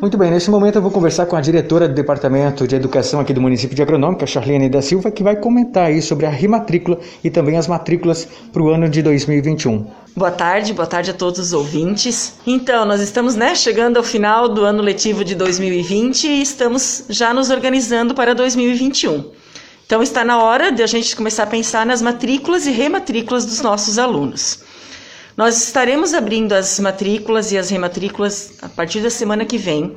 Muito bem, nesse momento eu vou conversar com a diretora do Departamento de Educação aqui do município de Agronômica, Charlene da Silva, que vai comentar aí sobre a rematrícula e também as matrículas para o ano de 2021. Boa tarde, boa tarde a todos os ouvintes. Então, nós estamos né, chegando ao final do ano letivo de 2020 e estamos já nos organizando para 2021. Então, está na hora de a gente começar a pensar nas matrículas e rematrículas dos nossos alunos. Nós estaremos abrindo as matrículas e as rematrículas a partir da semana que vem,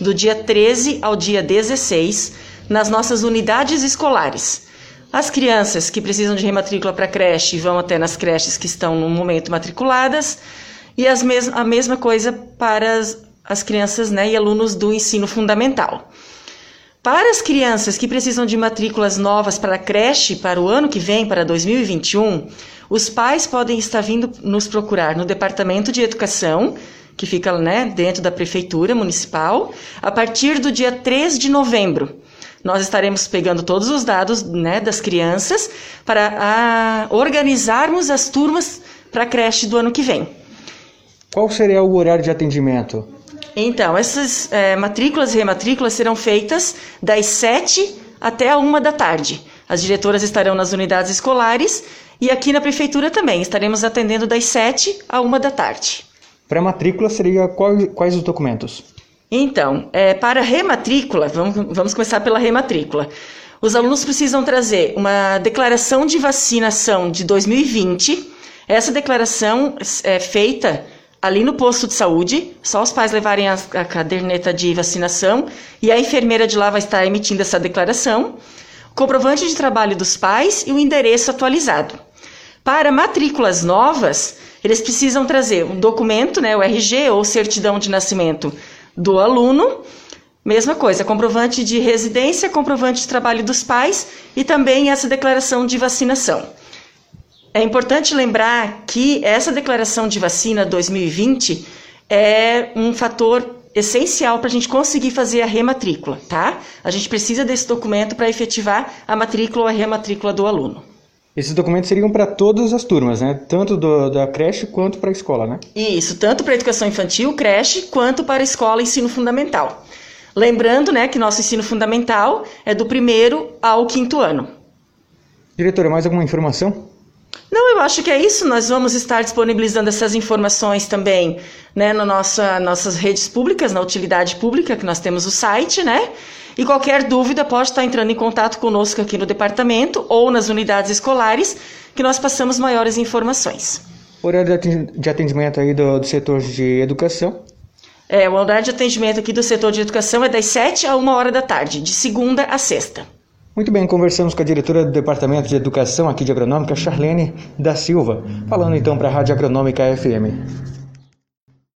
do dia 13 ao dia 16, nas nossas unidades escolares. As crianças que precisam de rematrícula para creche vão até nas creches que estão no momento matriculadas, e mes a mesma coisa para as, as crianças né, e alunos do ensino fundamental. Para as crianças que precisam de matrículas novas para a creche para o ano que vem, para 2021, os pais podem estar vindo nos procurar no Departamento de Educação, que fica né, dentro da Prefeitura Municipal, a partir do dia 3 de novembro. Nós estaremos pegando todos os dados né, das crianças para a, organizarmos as turmas para a creche do ano que vem. Qual seria o horário de atendimento? Então, essas é, matrículas e rematrículas serão feitas das 7 até a 1 da tarde. As diretoras estarão nas unidades escolares e aqui na prefeitura também estaremos atendendo das 7 a 1 da tarde. Para matrícula seria quais, quais os documentos? Então, é, para rematrícula, vamos, vamos começar pela rematrícula. Os alunos precisam trazer uma declaração de vacinação de 2020. Essa declaração é feita ali no posto de saúde, só os pais levarem a, a caderneta de vacinação e a enfermeira de lá vai estar emitindo essa declaração comprovante de trabalho dos pais e o endereço atualizado. Para matrículas novas, eles precisam trazer um documento, né, o RG ou certidão de nascimento do aluno, mesma coisa, comprovante de residência, comprovante de trabalho dos pais e também essa declaração de vacinação. É importante lembrar que essa declaração de vacina 2020 é um fator essencial para a gente conseguir fazer a rematrícula, tá? A gente precisa desse documento para efetivar a matrícula ou a rematrícula do aluno. Esses documentos seriam para todas as turmas, né? Tanto do, da creche quanto para a escola, né? Isso, tanto para a educação infantil, creche, quanto para a escola e ensino fundamental. Lembrando, né, que nosso ensino fundamental é do primeiro ao quinto ano. Diretora, mais alguma informação? Não, eu acho que é isso. Nós vamos estar disponibilizando essas informações também né, nas nossa, nossas redes públicas, na utilidade pública, que nós temos o site, né? E qualquer dúvida pode estar entrando em contato conosco aqui no departamento ou nas unidades escolares, que nós passamos maiores informações. Horário de atendimento aí do, do setor de educação? É, o horário de atendimento aqui do setor de educação é das 7 a 1 hora da tarde, de segunda a sexta. Muito bem, conversamos com a diretora do Departamento de Educação aqui de Agronômica, Charlene da Silva, falando então para a Rádio Agronômica FM.